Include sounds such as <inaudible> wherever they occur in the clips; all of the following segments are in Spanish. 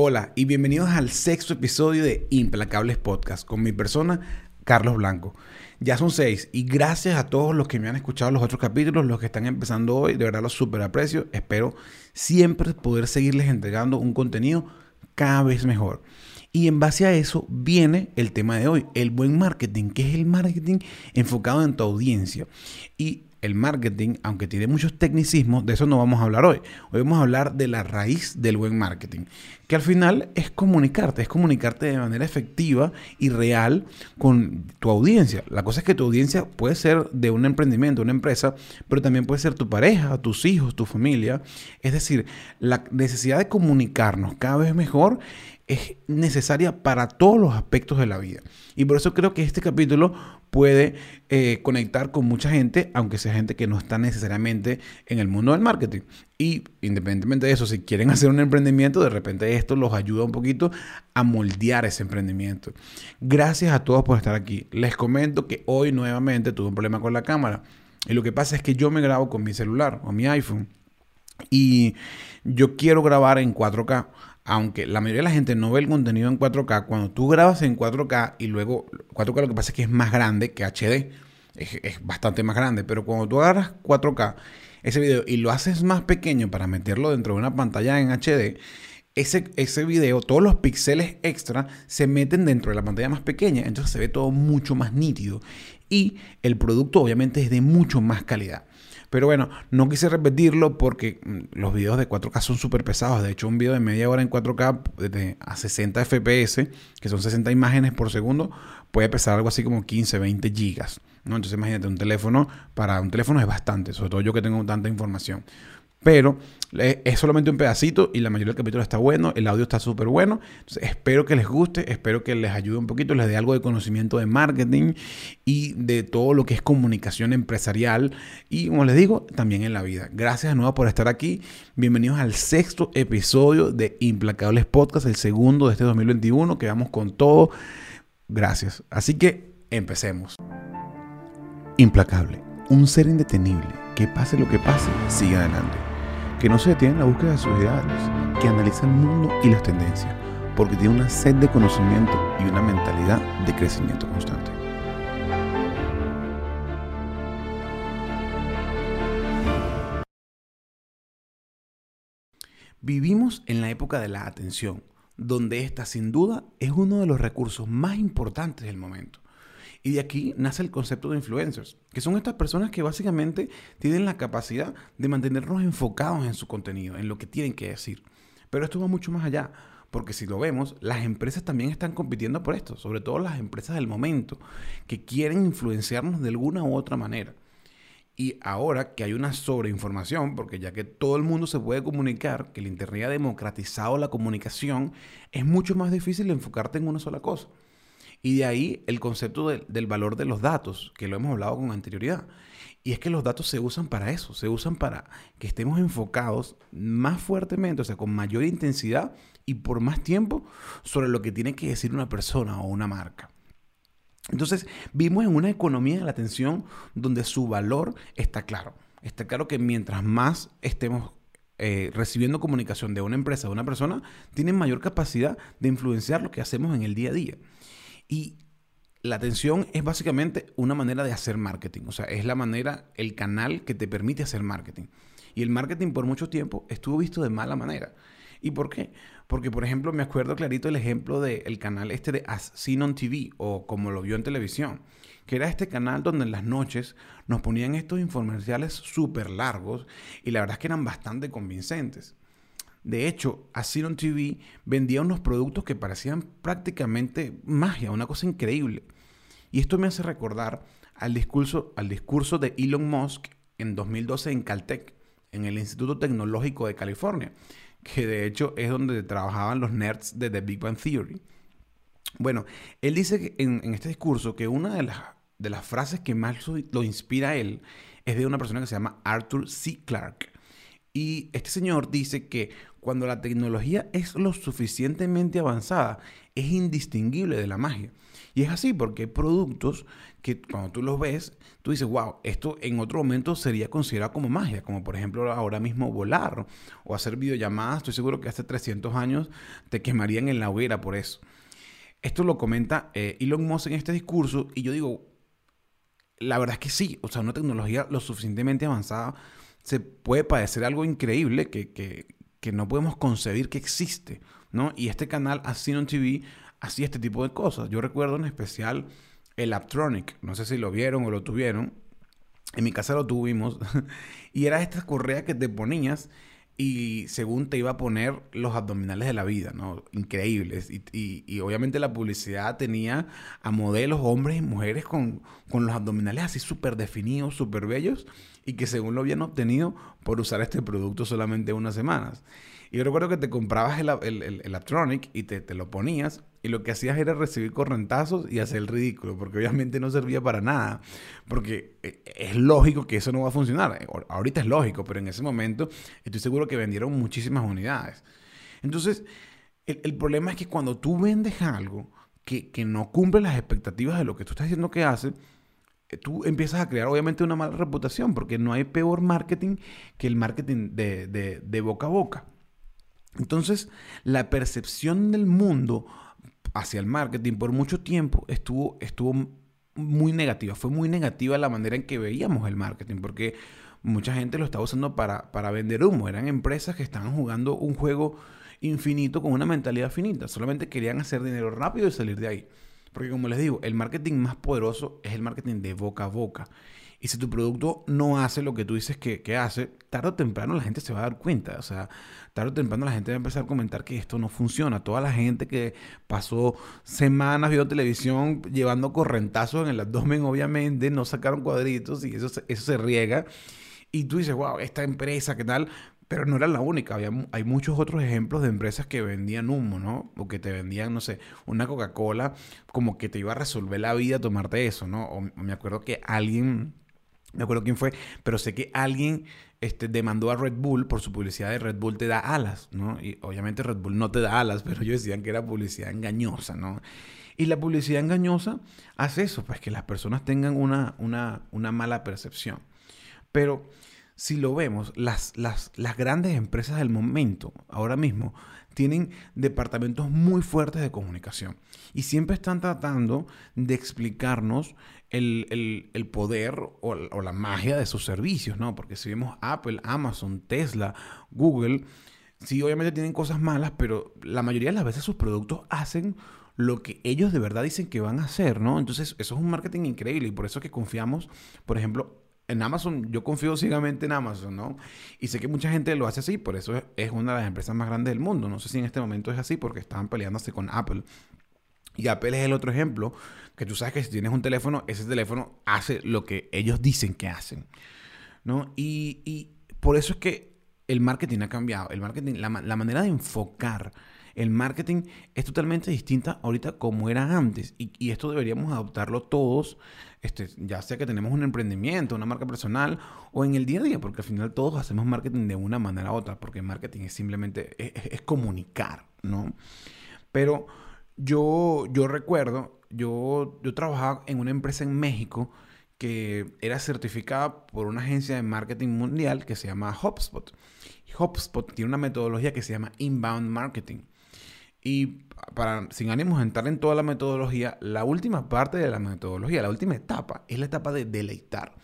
Hola y bienvenidos al sexto episodio de Implacables Podcast con mi persona, Carlos Blanco. Ya son seis y gracias a todos los que me han escuchado los otros capítulos, los que están empezando hoy, de verdad los super aprecio. Espero siempre poder seguirles entregando un contenido cada vez mejor. Y en base a eso viene el tema de hoy, el buen marketing, que es el marketing enfocado en tu audiencia. Y el marketing, aunque tiene muchos tecnicismos, de eso no vamos a hablar hoy. Hoy vamos a hablar de la raíz del buen marketing, que al final es comunicarte, es comunicarte de manera efectiva y real con tu audiencia. La cosa es que tu audiencia puede ser de un emprendimiento, una empresa, pero también puede ser tu pareja, tus hijos, tu familia. Es decir, la necesidad de comunicarnos cada vez mejor es necesaria para todos los aspectos de la vida. Y por eso creo que este capítulo puede eh, conectar con mucha gente, aunque sea gente que no está necesariamente en el mundo del marketing. Y independientemente de eso, si quieren <laughs> hacer un emprendimiento, de repente esto los ayuda un poquito a moldear ese emprendimiento. Gracias a todos por estar aquí. Les comento que hoy nuevamente tuve un problema con la cámara. Y lo que pasa es que yo me grabo con mi celular o mi iPhone. Y yo quiero grabar en 4K aunque la mayoría de la gente no ve el contenido en 4K, cuando tú grabas en 4K y luego 4K lo que pasa es que es más grande que HD, es, bastante más grande, pero cuando tú agarras 4K ese video y lo haces más pequeño para meterlo dentro de una pantalla en HD, ese, ese video, todos los píxeles extra se meten dentro de la pantalla más pequeña, entonces se ve todo mucho más nítido y el producto obviamente es de mucho más calidad. Pero bueno, no quise repetirlo porque mm, los videos de 4K son súper pesados. De hecho, un video de media hora en 4K a 60 FPS, que son 60 imágenes por segundo, puede pesar algo así como 15, 20 gigas. ¿no? Entonces imagínate, un teléfono, para un teléfono es bastante, sobre todo yo que tengo tanta información. Pero es solamente un pedacito y la mayoría del capítulo está bueno, el audio está súper bueno. espero que les guste, espero que les ayude un poquito, les dé algo de conocimiento de marketing y de todo lo que es comunicación empresarial y, como les digo, también en la vida. Gracias de nuevo por estar aquí. Bienvenidos al sexto episodio de Implacables Podcast, el segundo de este 2021, que vamos con todo. Gracias. Así que empecemos. Implacable, un ser indetenible, que pase lo que pase, sigue adelante que no se detiene en la búsqueda de sus ideales, que analiza el mundo y las tendencias, porque tiene una sed de conocimiento y una mentalidad de crecimiento constante. Vivimos en la época de la atención, donde esta sin duda es uno de los recursos más importantes del momento. Y de aquí nace el concepto de influencers, que son estas personas que básicamente tienen la capacidad de mantenernos enfocados en su contenido, en lo que tienen que decir. Pero esto va mucho más allá, porque si lo vemos, las empresas también están compitiendo por esto, sobre todo las empresas del momento, que quieren influenciarnos de alguna u otra manera. Y ahora que hay una sobreinformación, porque ya que todo el mundo se puede comunicar, que el Internet ha democratizado la comunicación, es mucho más difícil enfocarte en una sola cosa. Y de ahí el concepto del valor de los datos, que lo hemos hablado con anterioridad. Y es que los datos se usan para eso, se usan para que estemos enfocados más fuertemente, o sea, con mayor intensidad y por más tiempo sobre lo que tiene que decir una persona o una marca. Entonces, vimos en una economía de la atención donde su valor está claro. Está claro que mientras más estemos eh, recibiendo comunicación de una empresa, de una persona, tienen mayor capacidad de influenciar lo que hacemos en el día a día. Y la atención es básicamente una manera de hacer marketing. O sea, es la manera, el canal que te permite hacer marketing. Y el marketing por mucho tiempo estuvo visto de mala manera. ¿Y por qué? Porque, por ejemplo, me acuerdo clarito el ejemplo del canal este de As Seen on TV o como lo vio en televisión, que era este canal donde en las noches nos ponían estos infomerciales súper largos y la verdad es que eran bastante convincentes. De hecho, Asiron TV vendía unos productos que parecían prácticamente magia, una cosa increíble. Y esto me hace recordar al discurso, al discurso de Elon Musk en 2012 en Caltech, en el Instituto Tecnológico de California, que de hecho es donde trabajaban los nerds de The Big Bang Theory. Bueno, él dice en, en este discurso que una de las, de las frases que más lo inspira a él es de una persona que se llama Arthur C. Clarke. Y este señor dice que cuando la tecnología es lo suficientemente avanzada, es indistinguible de la magia. Y es así porque hay productos que cuando tú los ves, tú dices, wow, esto en otro momento sería considerado como magia, como por ejemplo ahora mismo volar o hacer videollamadas. Estoy seguro que hace 300 años te quemarían en la hoguera por eso. Esto lo comenta eh, Elon Musk en este discurso y yo digo, la verdad es que sí, o sea, una tecnología lo suficientemente avanzada se puede parecer algo increíble que, que no podemos concebir que existe, ¿no? Y este canal, Asinon TV, hacía este tipo de cosas. Yo recuerdo en especial el Aptronic, no sé si lo vieron o lo tuvieron, en mi casa lo tuvimos, <laughs> y era esta correa que te ponías y según te iba a poner los abdominales de la vida, ¿no? Increíbles. Y, obviamente la publicidad tenía a modelos, hombres y mujeres con, con los abdominales así súper definidos, súper bellos, y que según lo habían obtenido por usar este producto solamente unas semanas. Y yo recuerdo que te comprabas el, el, el, y te, te, lo ponías y lo que hacías era recibir correntazos y hacer el ridículo, porque obviamente no servía para nada, porque eh, es lógico que eso no va a funcionar. Ahorita es lógico, pero en ese momento estoy seguro que vendieron muchísimas unidades. Entonces, el, el problema es que cuando tú vendes algo que, que no cumple las expectativas de lo que tú estás diciendo que hace, eh, tú empiezas a crear obviamente una mala reputación, porque no hay peor marketing que el marketing de, de, de boca a boca. Entonces, la percepción del mundo hacia el marketing por mucho tiempo estuvo, estuvo muy negativa. Fue muy negativa la manera en que veíamos el marketing, porque mucha gente lo estaba usando para, para vender humo. Eran empresas que estaban jugando un juego infinito con una mentalidad finita. Solamente querían hacer dinero rápido y salir de ahí. Porque como les digo, el marketing más poderoso es el marketing de boca a boca. Y si tu producto no hace lo que tú dices que, hace, tarde o temprano la gente se va a dar cuenta. O sea, tarde o temprano la gente va a empezar a comentar que esto no funciona. Toda la gente que pasó semanas viendo televisión llevando correntazos en el abdomen, obviamente, no sacaron cuadritos y eso, eso se riega. Y tú dices, wow, esta empresa, ¿qué tal? Pero no era la única, Había, hay muchos otros ejemplos de empresas que vendían humo, ¿no? O que te vendían, no sé, una Coca-Cola como que te iba a resolver la vida tomarte eso, ¿no? Me acuerdo que alguien no acuerdo quién fue, pero sé que alguien este, demandó a Red Bull por su publicidad de Red Bull te da alas, ¿no? Y obviamente Red Bull no te da alas, <laughs> pero ellos decían que era publicidad engañosa, ¿no? Y la publicidad engañosa hace eso, pues que las personas tengan una, una, una mala percepción. Pero si lo vemos, las, las, las grandes empresas del momento, ahora mismo, tienen departamentos muy fuertes de comunicación y siempre están tratando de explicarnos el, poder o, la magia de sus servicios, ¿no? Porque si vemos Apple, Amazon, Tesla, Google, sí, obviamente tienen cosas malas, pero la mayoría de las veces sus productos hacen lo que ellos de verdad dicen que van a hacer, ¿no? Entonces, eso es un marketing increíble y por eso que confiamos, por ejemplo, en Amazon, yo confío ciegamente en Amazon, ¿no? Y sé que mucha gente lo hace así, por eso es una de las empresas más grandes del mundo. No sé si en este momento es así porque estaban peleándose con Apple. Y Apple es el otro ejemplo, que tú sabes que si tienes un teléfono, ese teléfono hace lo que ellos dicen que hacen. ¿no? Y, por eso es que el marketing ha cambiado. El marketing, la, manera de enfocar el marketing es totalmente distinta ahorita como era antes. Y, esto deberíamos adoptarlo todos, este, ya sea que tenemos un emprendimiento, una marca personal o en el día a día, porque al final todos hacemos marketing de una manera u otra, porque marketing es simplemente es, comunicar, ¿no? Pero yo, yo recuerdo, yo, yo trabajaba en una empresa en México que era certificada por una agencia de marketing mundial que se llama HubSpot. HubSpot tiene una metodología que se llama Inbound Marketing. Y para, sin ánimos de entrar en toda la metodología, la última parte de la metodología, la última etapa, es la etapa de deleitar.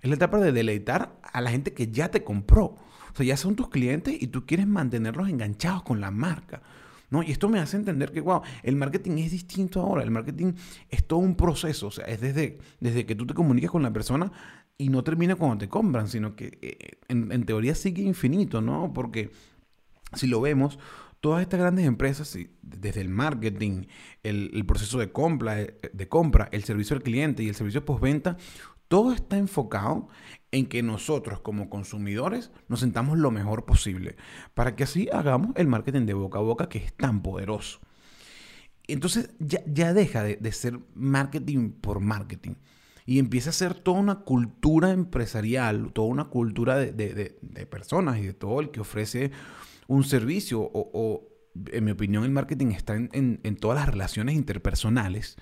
Es la etapa de deleitar a la gente que ya te compró. O sea, ya son tus clientes y tú quieres mantenerlos enganchados con la marca. ¿no? Y esto me hace entender que, wow, el marketing es distinto ahora. El marketing es todo un proceso. O sea, es desde, desde que tú te comunicas con la persona y no termina cuando te compran, sino que eh, en, teoría sigue infinito, ¿no? Porque si lo vemos, todas estas grandes empresas, desde el marketing, el, proceso de compra, de compra, el servicio al cliente y el servicio postventa, todo está enfocado en que nosotros como consumidores nos sentamos lo mejor posible para que así hagamos el marketing de boca a boca que es tan poderoso. Entonces ya, deja de, ser marketing por marketing y empieza a ser toda una cultura empresarial, toda una cultura de, de personas y de todo el que ofrece un servicio o, en mi opinión, el marketing está en, en, todas las relaciones interpersonales.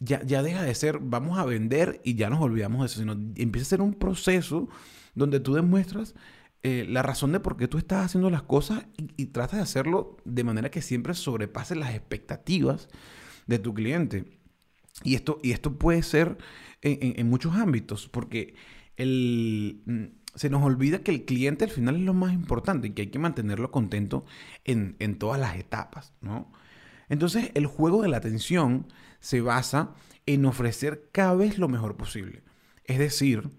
Ya, ya, deja de ser, vamos a vender y ya nos olvidamos de eso, sino empieza a ser un proceso donde tú demuestras eh, la razón de por qué tú estás haciendo las cosas y, tratas de hacerlo de manera que siempre sobrepase las expectativas de tu cliente. Y esto, y esto puede ser en, muchos ámbitos, porque el, se nos olvida que el cliente al final es lo más importante y que hay que mantenerlo contento en, en todas las etapas, ¿no? Entonces, el juego de la atención se basa en ofrecer cada vez lo mejor posible. Es decir,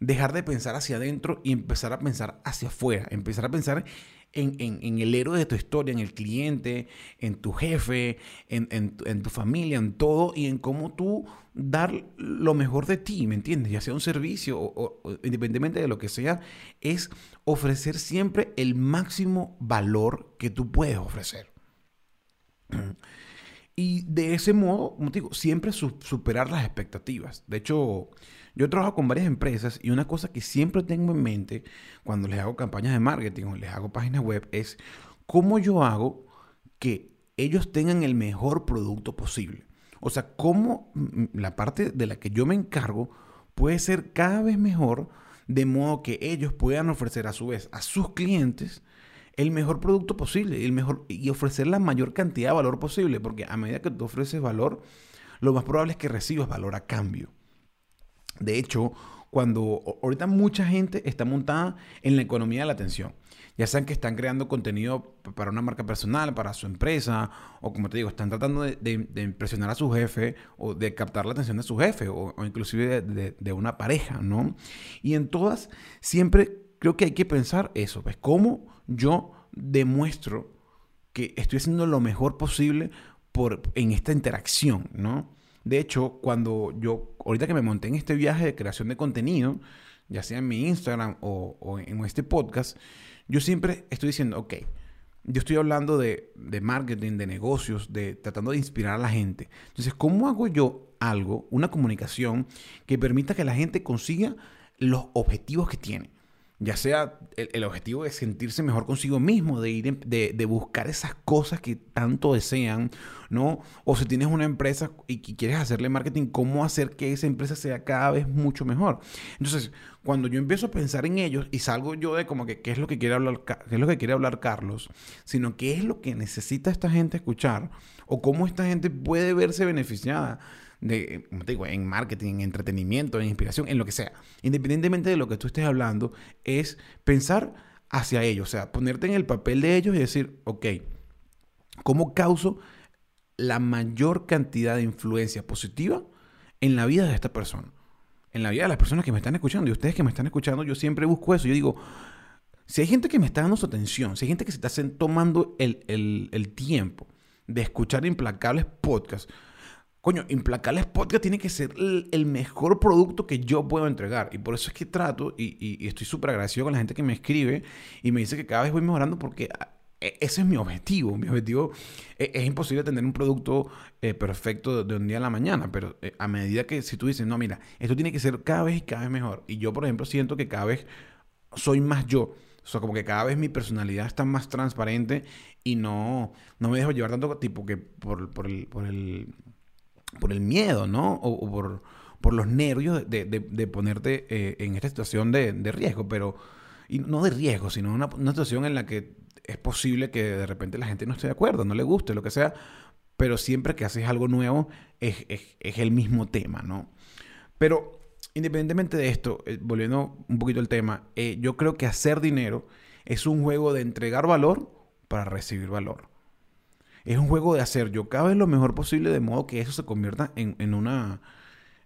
dejar de pensar hacia adentro y empezar a pensar hacia afuera, empezar a pensar en, el héroe de tu historia, en el cliente, en tu jefe, en, tu familia, en todo y en cómo tú dar lo mejor de ti, ¿me entiendes? Ya sea un servicio o, independientemente de lo que sea, es ofrecer siempre el máximo valor que tú puedes ofrecer. Y de ese modo, como te digo, siempre superar las expectativas. De hecho, yo trabajo con varias empresas y una cosa que siempre tengo en mente cuando les hago campañas de marketing o les hago páginas web es cómo yo hago que ellos tengan el mejor producto posible. O sea, cómo la parte de la que yo me encargo puede ser cada vez mejor de modo que ellos puedan ofrecer a su vez a sus clientes el mejor producto posible el mejor, y ofrecer la mayor cantidad de valor posible, porque a medida que tú ofreces valor, lo más probable es que recibas valor a cambio. De hecho, cuando ahorita mucha gente está montada en la economía de la atención, ya sean que están creando contenido para una marca personal, para su empresa, o como te digo, están tratando de, impresionar a su jefe o de captar la atención de su jefe o, inclusive de, de, una pareja, ¿no? Y en todas, siempre creo que hay que pensar eso, pues, cómo yo demuestro que estoy haciendo lo mejor posible por, en esta interacción, ¿no? De hecho, cuando yo, ahorita que me monté en este viaje de creación de contenido, ya sea en mi Instagram o, en este podcast, yo siempre estoy diciendo, ok, yo estoy hablando de, de, marketing, de negocios, de tratando de inspirar a la gente. Entonces, ¿cómo hago yo algo, una comunicación que permita que la gente consiga los objetivos que tiene? Ya sea el, objetivo de sentirse mejor consigo mismo, de ir de, buscar esas cosas que tanto desean, ¿no? O si tienes una empresa y, quieres hacerle marketing, cómo hacer que esa empresa sea cada vez mucho mejor. Entonces, cuando yo empiezo a pensar en ellos y salgo yo de como que qué es lo que quiere hablar, qué es lo que quiere hablar Carlos, sino qué es lo que necesita esta gente escuchar o cómo esta gente puede verse beneficiada de, como te digo, en marketing, en entretenimiento, en inspiración, en lo que sea. Independientemente de lo que tú estés hablando, es pensar hacia ellos, o sea, ponerte en el papel de ellos y decir, ok, ¿cómo causo la mayor cantidad de influencia positiva en la vida de esta persona? En la vida de las personas que me están escuchando y ustedes que me están escuchando, yo siempre busco eso. Yo digo, si hay gente que me está dando su atención, si hay gente que se está tomando el, el tiempo de escuchar implacables podcasts, coño, Implacables Podcast tiene que ser el, mejor producto que yo puedo entregar. Y por eso es que trato y, estoy súper agradecido con la gente que me escribe y me dice que cada vez voy mejorando porque ah, e, ese es mi objetivo. Mi objetivo e, es, imposible tener un producto eh, perfecto de, un día a la mañana, pero eh, a medida que si tú dices, no, mira, esto tiene que ser cada vez y cada vez mejor. Y yo, por ejemplo, siento que cada vez soy más yo. O sea, como que cada vez mi personalidad está más transparente y no, no me dejo llevar tanto tipo que por, por el por el miedo, ¿no? O, por, por, los nervios de, de, ponerte eh, en esta situación de, de, riesgo, pero, y no de riesgo, sino una, una situación en la que es posible que de repente la gente no esté de acuerdo, no le guste, lo que sea, pero siempre que haces algo nuevo es, es, es el mismo tema, ¿no? Pero independientemente de esto, eh, volviendo un poquito al tema, eh, yo creo que hacer dinero es un juego de entregar valor para recibir valor es un juego de hacer yo cada lo mejor posible de modo que eso se convierta en, una...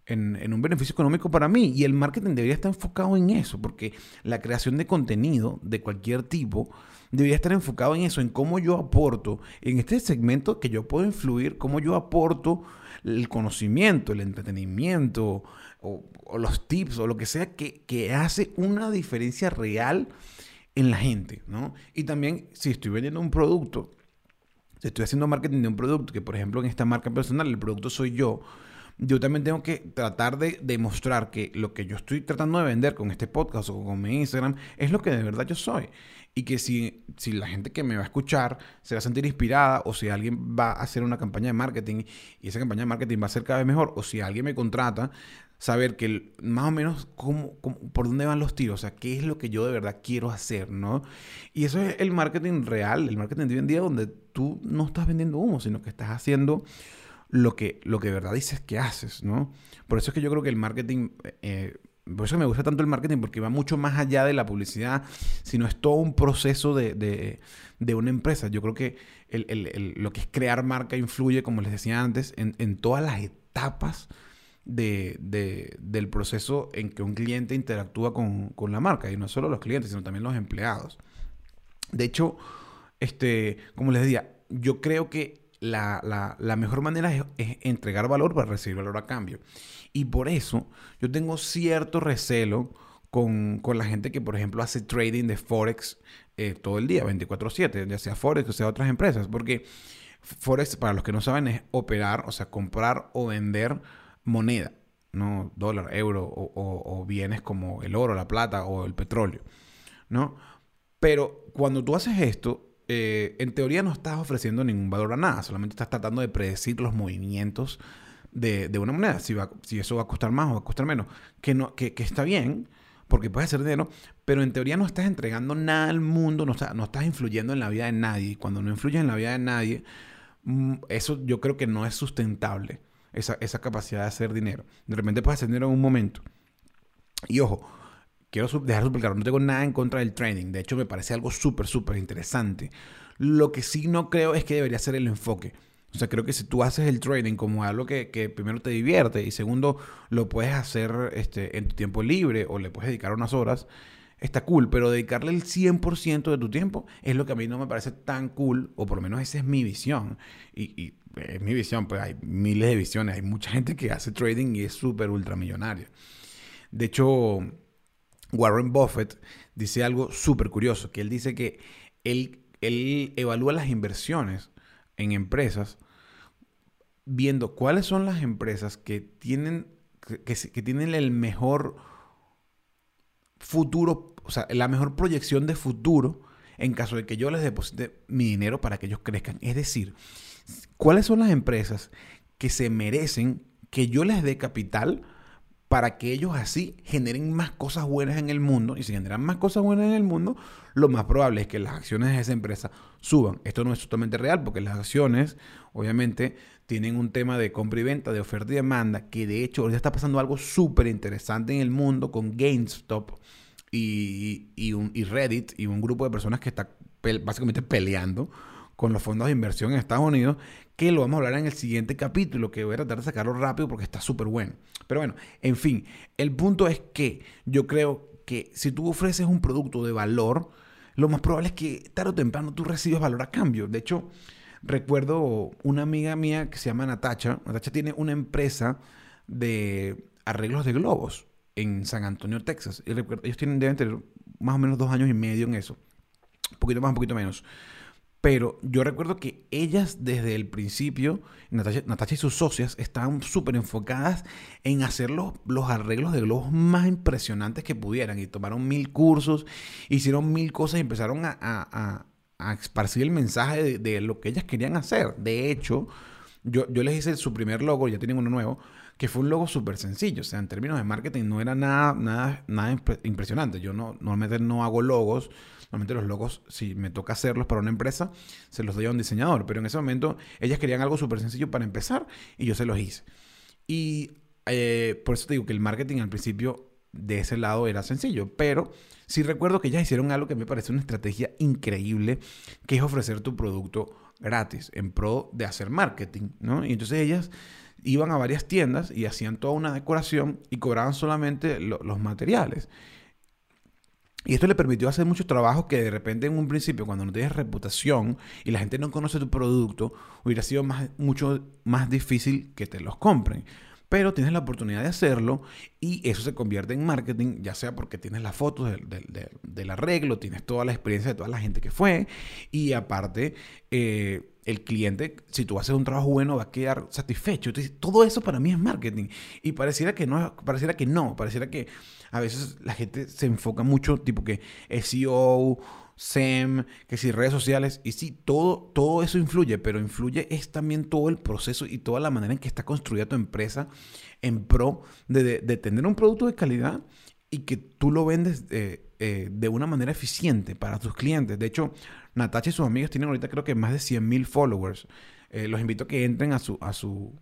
En, un beneficio económico para mí. Y el marketing debería estar enfocado en eso, porque la creación de contenido de cualquier tipo debería estar enfocado en eso, en cómo yo aporto, en este segmento que yo puedo influir, cómo yo aporto el conocimiento, el entretenimiento, o, los tips, o lo que sea que, que, hace una diferencia real en la gente, ¿no? Y también, si estoy vendiendo un producto, estoy haciendo marketing de un producto, que por ejemplo en esta marca personal el producto soy yo, yo también tengo que tratar de demostrar que lo que yo estoy tratando de vender con este podcast o con mi Instagram es lo que de verdad yo soy. Y que si, si la gente que me va a escuchar se va a sentir inspirada o si alguien va a hacer una campaña de marketing y esa campaña de marketing va a ser cada vez mejor o si alguien me contrata, saber que más o menos cómo, por dónde van los tiros, o sea, qué es lo que yo de verdad quiero hacer, ¿no? Y eso es el marketing real, el marketing de hoy en día donde tú no estás vendiendo humo, sino que estás haciendo lo que, lo que de verdad dices que haces, ¿no? Por eso es que yo creo que el marketing... Eh, por eso me gusta tanto el marketing, porque va mucho más allá de la publicidad, sino es todo un proceso de, una empresa. Yo creo que lo que es crear marca influye, como les decía antes, en, en todas las etapas de, del proceso en que un cliente interactúa con, la marca. Y no solo los clientes, sino también los empleados. De hecho, este, como les decía, yo creo que la, mejor manera es, entregar valor para recibir valor a cambio. Y por eso yo tengo cierto recelo con, la gente que, por ejemplo, hace trading de Forex eh, todo el día, 24/7, ya sea Forex o sea otras empresas. Porque Forex, para los que no saben, es operar, o sea, comprar o vender moneda, no dólar, euro o, bienes como el oro, la plata o el petróleo, ¿no? Pero cuando tú haces esto, eh, en teoría no estás ofreciendo ningún valor a nada, solamente estás tratando de predecir los movimientos de, una moneda, si, va, si eso va a costar más o va a costar menos, que, no, que, está bien, porque puede ser dinero, pero en teoría no estás entregando nada al mundo, no, no estás influyendo en la vida de nadie. Cuando no influyes en la vida de nadie, mm, eso yo creo que no es sustentable esa, capacidad de hacer dinero. De repente puedes hacer en un momento. Y ojo, quiero dejar súper claro, no tengo nada en contra del trading. De hecho, me parece algo súper, súper interesante. Lo que sí no creo es que debería ser el enfoque. O sea, creo que si tú haces el trading como algo que, primero te divierte y segundo lo puedes hacer este, en tu tiempo libre o le puedes dedicar unas horas, está cool, pero dedicarle el 100% de tu tiempo es lo que a mí no me parece tan cool, o por lo menos esa es mi visión. Y, es mi visión, pues hay miles de visiones, hay mucha gente que hace trading y es súper ultramillonaria. De hecho, Warren Buffett dice algo súper curioso, que él dice que él, él evalúa las inversiones en empresas viendo cuáles son las empresas que tienen, que, que tienen el mejor futuro, o sea, la mejor proyección de futuro en caso de que yo les deposite mi dinero para que ellos crezcan. Es decir, ¿cuáles son las empresas que se merecen que yo les dé capital para que ellos así generen más cosas buenas en el mundo? Y si generan más cosas buenas en el mundo, lo más probable es que las acciones de esa empresa suban. Esto no es totalmente real porque las acciones, obviamente, tienen un tema de compra y venta, de oferta y demanda, que de hecho ahorita está pasando algo súper interesante en el mundo con GameStop y, y, Reddit y un grupo de personas que está básicamente peleando con los fondos de inversión en Estados Unidos, que lo vamos a hablar en el siguiente capítulo, que voy a tratar de sacarlo rápido porque está súper bueno. Pero bueno, en fin, el punto es que yo creo que si tú ofreces un producto de valor, lo más probable es que tarde o temprano tú recibas valor a cambio. De hecho, recuerdo una amiga mía que se llama Natacha. Natacha tiene una empresa de arreglos de globos en San Antonio, Texas. Y recuerdo, ellos tienen, deben tener más o menos dos años y medio en eso. Un poquito más, un poquito menos. Pero yo recuerdo que ellas desde el principio, Natasha, y sus socias, estaban súper enfocadas en hacer los, arreglos de globos más impresionantes que pudieran. Y tomaron mil cursos, hicieron mil cosas y empezaron a, a, a, esparcir el mensaje de, lo que ellas querían hacer. De hecho, yo, yo les hice su primer logo, ya tienen uno nuevo, que fue un logo súper sencillo. O sea, en términos de marketing no era nada, nada, nada impresionante. Yo no, normalmente no hago logos. Normalmente los logos, si me toca hacerlos para una empresa, se los doy a un diseñador. Pero en ese momento ellas querían algo súper sencillo para empezar y yo se los hice. Y eh, por eso te digo que el marketing al principio de ese lado era sencillo. Pero sí recuerdo que ellas hicieron algo que me parece una estrategia increíble, que es ofrecer tu producto gratis en pro de hacer marketing, ¿no? Y entonces ellas iban a varias tiendas y hacían toda una decoración y cobraban solamente los materiales. Y esto le permitió hacer muchos trabajos que de repente en un principio, cuando no tienes reputación y la gente no conoce tu producto, hubiera sido mucho más difícil que te los compren. Pero tienes la oportunidad de hacerlo y eso se convierte en marketing, ya sea porque tienes las fotos del, arreglo, tienes toda la experiencia de toda la gente que fue y aparte... Eh, el cliente, si tú haces un trabajo bueno, va a quedar satisfecho. Todo eso para mí es marketing. Y pareciera que no, pareciera que no, pareciera que a veces la gente se enfoca mucho, tipo que SEO, SEM, que si redes sociales, y sí, todo, todo eso influye, pero influye es también todo el proceso y toda la manera en que está construida tu empresa en pro de, tener un producto de calidad y que tú lo vendes eh, eh, de una manera eficiente para tus clientes. De hecho, Natacha y sus amigos tienen ahorita creo que más de 100 mil followers. Eh, los invito a que entren a su, a su,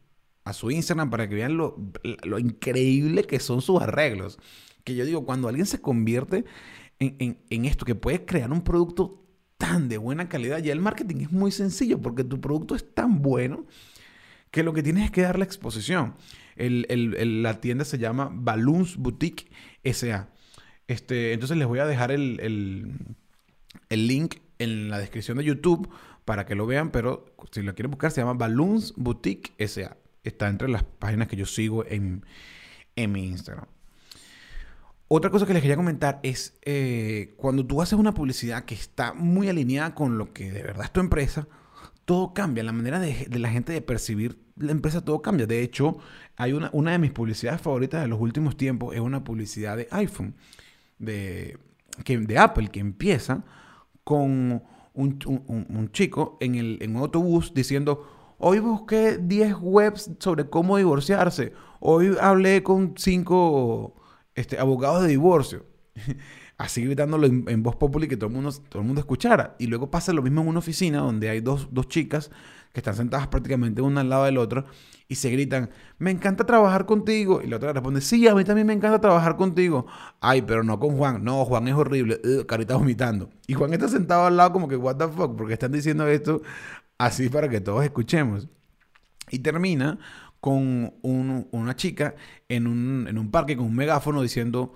a su Instagram para que vean lo, lo, increíble que son sus arreglos. Que yo digo, cuando alguien se convierte en, en, esto, que puede crear un producto tan de buena calidad, ya el marketing es muy sencillo porque tu producto es tan bueno que lo que tienes es que dar la exposición. El, el, la tienda se llama Balloons Boutique SA. Este, entonces les voy a dejar el, el link en la descripción de YouTube para que lo vean, pero si lo quieren buscar se llama Balloons Boutique SA. Está entre las páginas que yo sigo en, mi Instagram. Otra cosa que les quería comentar es eh, cuando tú haces una publicidad que está muy alineada con lo que de verdad es tu empresa, todo cambia. La manera de, la gente de percibir la empresa, todo cambia. De hecho, hay una, una de mis publicidades favoritas de los últimos tiempos, es una publicidad de iPhone, de, que, de Apple, que empieza con un, chico en, el, en un autobús diciendo, hoy busqué 10 webs sobre cómo divorciarse, hoy hablé con 5 este, abogados de divorcio. <laughs> Así gritándolo en, voz popular que todo el, mundo, todo mundo escuchara. Y luego pasa lo mismo en una oficina donde hay dos, dos chicas que están sentadas prácticamente una al lado del otro y se gritan, me encanta trabajar contigo. Y la otra responde, sí, a mí también me encanta trabajar contigo. Ay, pero no con Juan. No, Juan es horrible. carita vomitando. Y Juan está sentado al lado como que, what the fuck, porque están diciendo esto así para que todos escuchemos. Y termina con una chica en un, parque con un megáfono diciendo,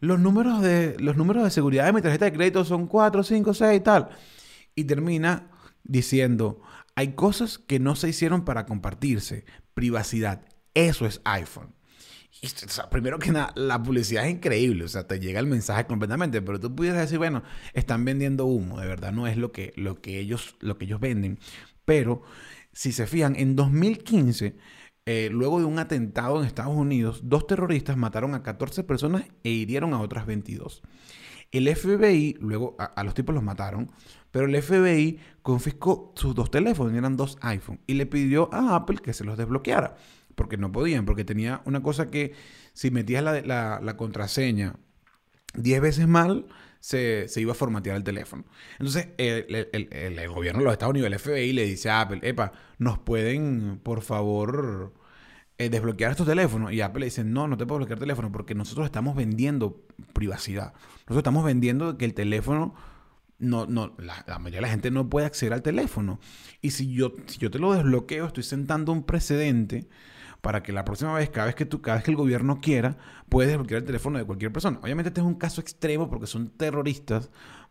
los números, de, los números de seguridad de mi tarjeta de crédito son 4, 5, 6 y tal. Y termina diciendo, hay cosas que no se hicieron para compartirse. Privacidad. Eso es iPhone. primero que nada, la publicidad es increíble, o sea, te llega el mensaje completamente, pero tú pudieras decir, bueno, están vendiendo humo, de verdad, no es lo que, lo que, ellos, lo que ellos venden. Pero si se fijan, en 2015, eh, luego de un atentado en Estados Unidos, dos terroristas mataron a 14 personas e hirieron a otras 22. El FBI, luego a los tipos los mataron, pero el FBI confiscó sus dos teléfonos, eran dos iPhone, y le pidió a Apple que se los desbloqueara, porque no podían, porque tenía una cosa que si metías la, la, contraseña 10 veces mal, se, iba a formatear el teléfono. Entonces, el, gobierno de los Estados Unidos, el FBI, le dice a Apple, epa, ¿nos pueden, por favor, eh, desbloquear estos teléfonos? Y Apple le dice, no, no te puedo bloquear el teléfono porque nosotros estamos vendiendo privacidad. Nosotros estamos vendiendo que el teléfono no, no, la, mayoría de la gente no puede acceder al teléfono. Y si yo, si yo te lo desbloqueo, estoy sentando un precedente para que la próxima vez, cada vez que tú, cada vez que el gobierno quiera, puedes desbloquear el teléfono de cualquier persona. Obviamente este es un caso extremo porque son terroristas,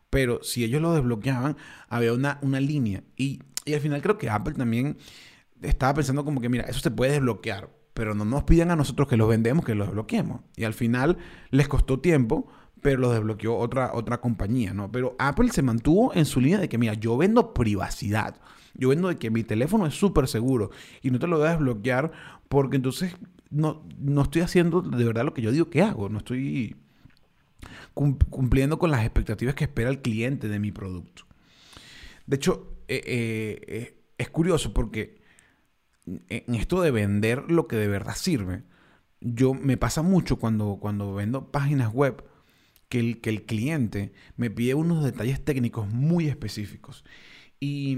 pero si ellos lo desbloqueaban, había una, una línea. Y, y al final creo que Apple también estaba pensando como que, mira, eso se puede desbloquear, pero no nos pidan a nosotros que lo vendemos, que lo desbloqueemos. Y al final les costó tiempo pero lo desbloqueó otra, otra compañía, ¿no? Pero Apple se mantuvo en su línea de que, mira, yo vendo privacidad. Yo vendo de que mi teléfono es súper seguro y no te lo voy a desbloquear porque entonces no, no estoy haciendo de verdad lo que yo digo que hago. No estoy cumpliendo con las expectativas que espera el cliente de mi producto. De hecho, eh, eh, eh, es curioso porque en esto de vender lo que de verdad sirve, yo me pasa mucho cuando, cuando vendo páginas web que el, que el cliente me pide unos detalles técnicos muy específicos. Y,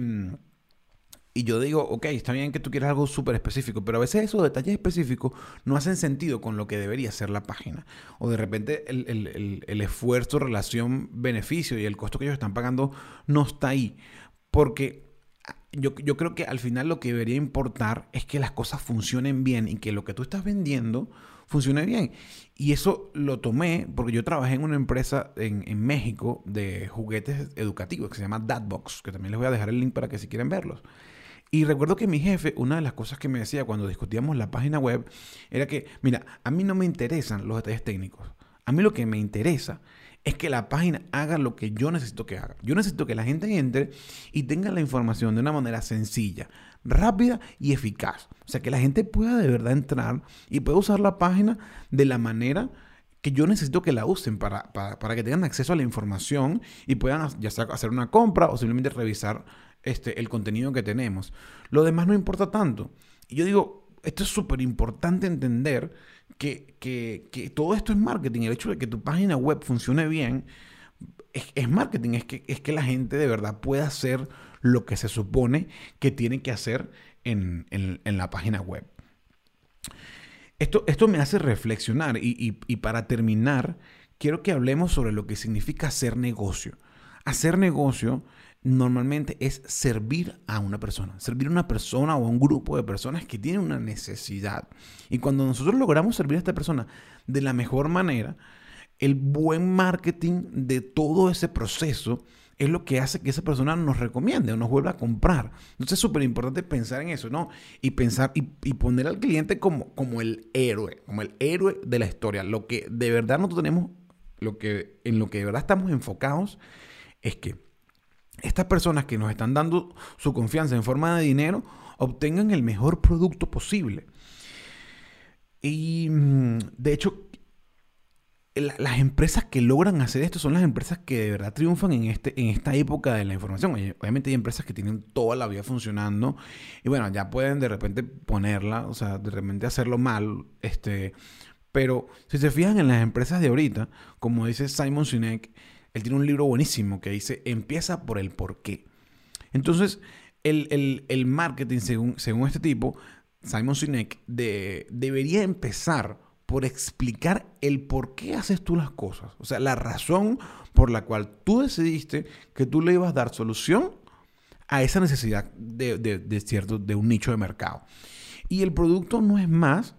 y yo digo, ok, está bien que tú quieras algo súper específico, pero a veces esos detalles específicos no hacen sentido con lo que debería ser la página. O de repente el, el, el esfuerzo, relación, beneficio y el costo que ellos están pagando no está ahí. Porque yo, yo, creo que al final lo que debería importar es que las cosas funcionen bien y que lo que tú estás vendiendo funcione bien. Y eso lo tomé porque yo trabajé en una empresa en, en México de juguetes educativos que se llama Datbox, que también les voy a dejar el link para que si quieren verlos. Y recuerdo que mi jefe, una de las cosas que me decía cuando discutíamos la página web, era que, mira, a mí no me interesan los detalles técnicos. A mí lo que me interesa es que la página haga lo que yo necesito que haga. Yo necesito que la gente entre y tenga la información de una manera sencilla, rápida y eficaz. O sea, que la gente pueda de verdad entrar y pueda usar la página de la manera que yo necesito que la usen para, para, que tengan acceso a la información y puedan ya sea hacer una compra o simplemente revisar este, el contenido que tenemos. Lo demás no importa tanto. Y yo digo, esto es súper importante entender que, que, todo esto es marketing. El hecho de que tu página web funcione bien es, marketing, es que, es que la gente de verdad pueda hacer lo que se supone que tiene que hacer en, la página web. Esto, esto, me hace reflexionar y, y, para terminar, quiero que hablemos sobre lo que significa hacer negocio. Hacer negocio normalmente es servir a una persona, servir a una persona o a un grupo de personas que tienen una necesidad. Y cuando nosotros logramos servir a esta persona de la mejor manera, el buen marketing de todo ese proceso es lo que hace que esa persona nos recomiende o nos vuelva a comprar. Entonces es súper importante pensar en eso, ¿no? Y pensar y, poner al cliente como, como el héroe, como el héroe de la historia. Lo que de verdad nosotros tenemos, lo que, en lo que de verdad estamos enfocados es que estas personas que nos están dando su confianza en forma de dinero obtengan el mejor producto posible. Y mm, de hecho, las empresas que logran hacer esto son las empresas que de verdad triunfan en, este, en esta época de la información. Obviamente hay empresas que tienen toda la vida funcionando y bueno, ya pueden de repente ponerla, o sea, de repente hacerlo mal, este, pero si se fijan en las empresas de ahorita, como dice Simon Sinek, él tiene un libro buenísimo que dice, empieza por el por qué. Entonces, el, marketing, según, según este tipo, Simon Sinek, de, debería empezar por explicar el por qué haces tú las cosas. O sea, la razón por la cual tú decidiste que tú le ibas a dar solución a esa necesidad de, de, cierto, de un nicho de mercado. Y el producto no es más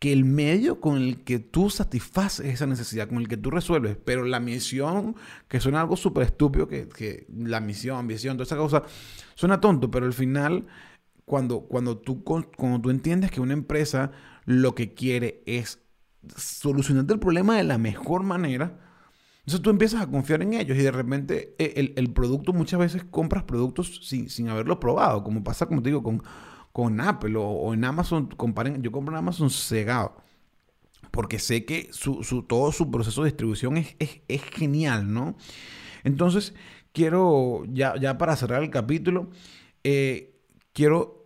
que el medio con el que tú satisfaces esa necesidad, con el que tú resuelves, pero la misión, que suena algo súper estúpido, que, la misión, visión, toda esa cosa, suena tonto, pero al final, cuando, cuando, tú, cuando tú entiendes que una empresa lo que quiere es solucionarte el problema de la mejor manera, entonces tú empiezas a confiar en ellos y de repente eh, el, producto, muchas veces compras productos sin, sin haberlo probado, como pasa, como te digo, con con Apple o, en Amazon, comparen, yo compro en Amazon cegado. Porque sé que su, todo su proceso de distribución es, genial, ¿no? Entonces, quiero, ya, ya para cerrar el capítulo, eh, quiero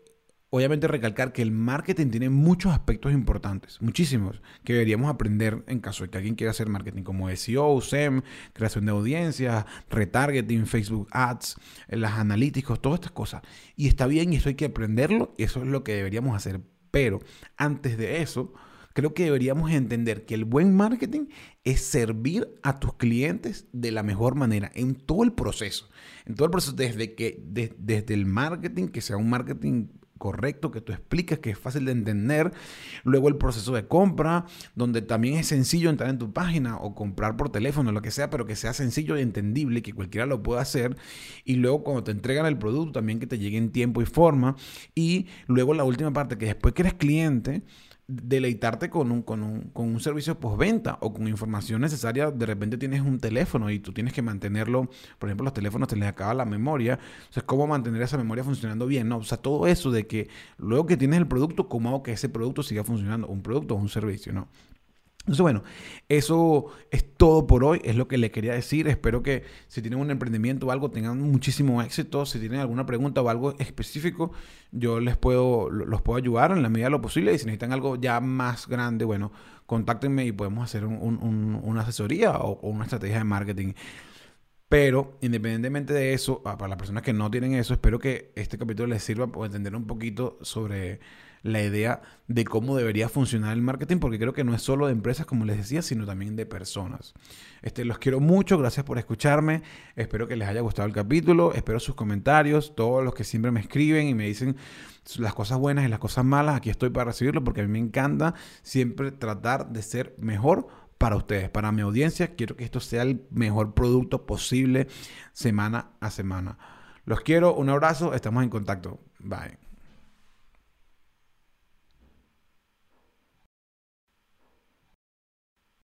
obviamente recalcar que el marketing tiene muchos aspectos importantes, muchísimos, que deberíamos aprender en caso de que alguien quiera hacer marketing, como SEO, SEM, creación de audiencias, retargeting, Facebook Ads, eh, las analíticos, todas estas cosas. Y está bien y eso hay que aprenderlo y eso es lo que deberíamos hacer. Pero antes de eso, creo que deberíamos entender que el buen marketing es servir a tus clientes de la mejor manera en todo el proceso. En todo el proceso, desde que desde el marketing, que sea un marketing correcto, que tú expliques, que es fácil de entender. Luego el proceso de compra, donde también es sencillo entrar en tu página o comprar por teléfono, lo que sea, pero que sea sencillo y entendible, que cualquiera lo pueda hacer. Y luego cuando te entregan el producto, también que te llegue en tiempo y forma. Y luego la última parte, que después que eres cliente, deleitarte con un, con un, con un servicio postventa o con información necesaria. De repente tienes un teléfono y tú tienes que mantenerlo. Por ejemplo, los teléfonos te les acaba la memoria. Sea, cómo mantener esa memoria funcionando bien, ¿no? O sea, todo eso de que luego que tienes el producto, cómo hago que ese producto siga funcionando, un producto o un servicio, ¿no? Entonces, bueno, eso es todo por hoy, es lo que le quería decir. Espero que si tienen un emprendimiento o algo tengan muchísimo éxito. Si tienen alguna pregunta o algo específico, yo les puedo, los puedo ayudar en la medida de lo posible. Y si necesitan algo ya más grande, bueno, contáctenme y podemos hacer una asesoría o, o una estrategia de marketing. Pero independientemente de eso, para las personas que no tienen eso, espero que este capítulo les sirva para entender un poquito sobre la idea de cómo debería funcionar el marketing, porque creo que no es solo de empresas, como les decía, sino también de personas. Este, los quiero mucho, gracias por escucharme, espero que les haya gustado el capítulo, espero sus comentarios, todos los que siempre me escriben y me dicen las cosas buenas y las cosas malas, aquí estoy para recibirlo, porque a mí me encanta siempre tratar de ser mejor para ustedes, para mi audiencia. Quiero que esto sea el mejor producto posible semana a semana. Los quiero, un abrazo, estamos en contacto. Bye.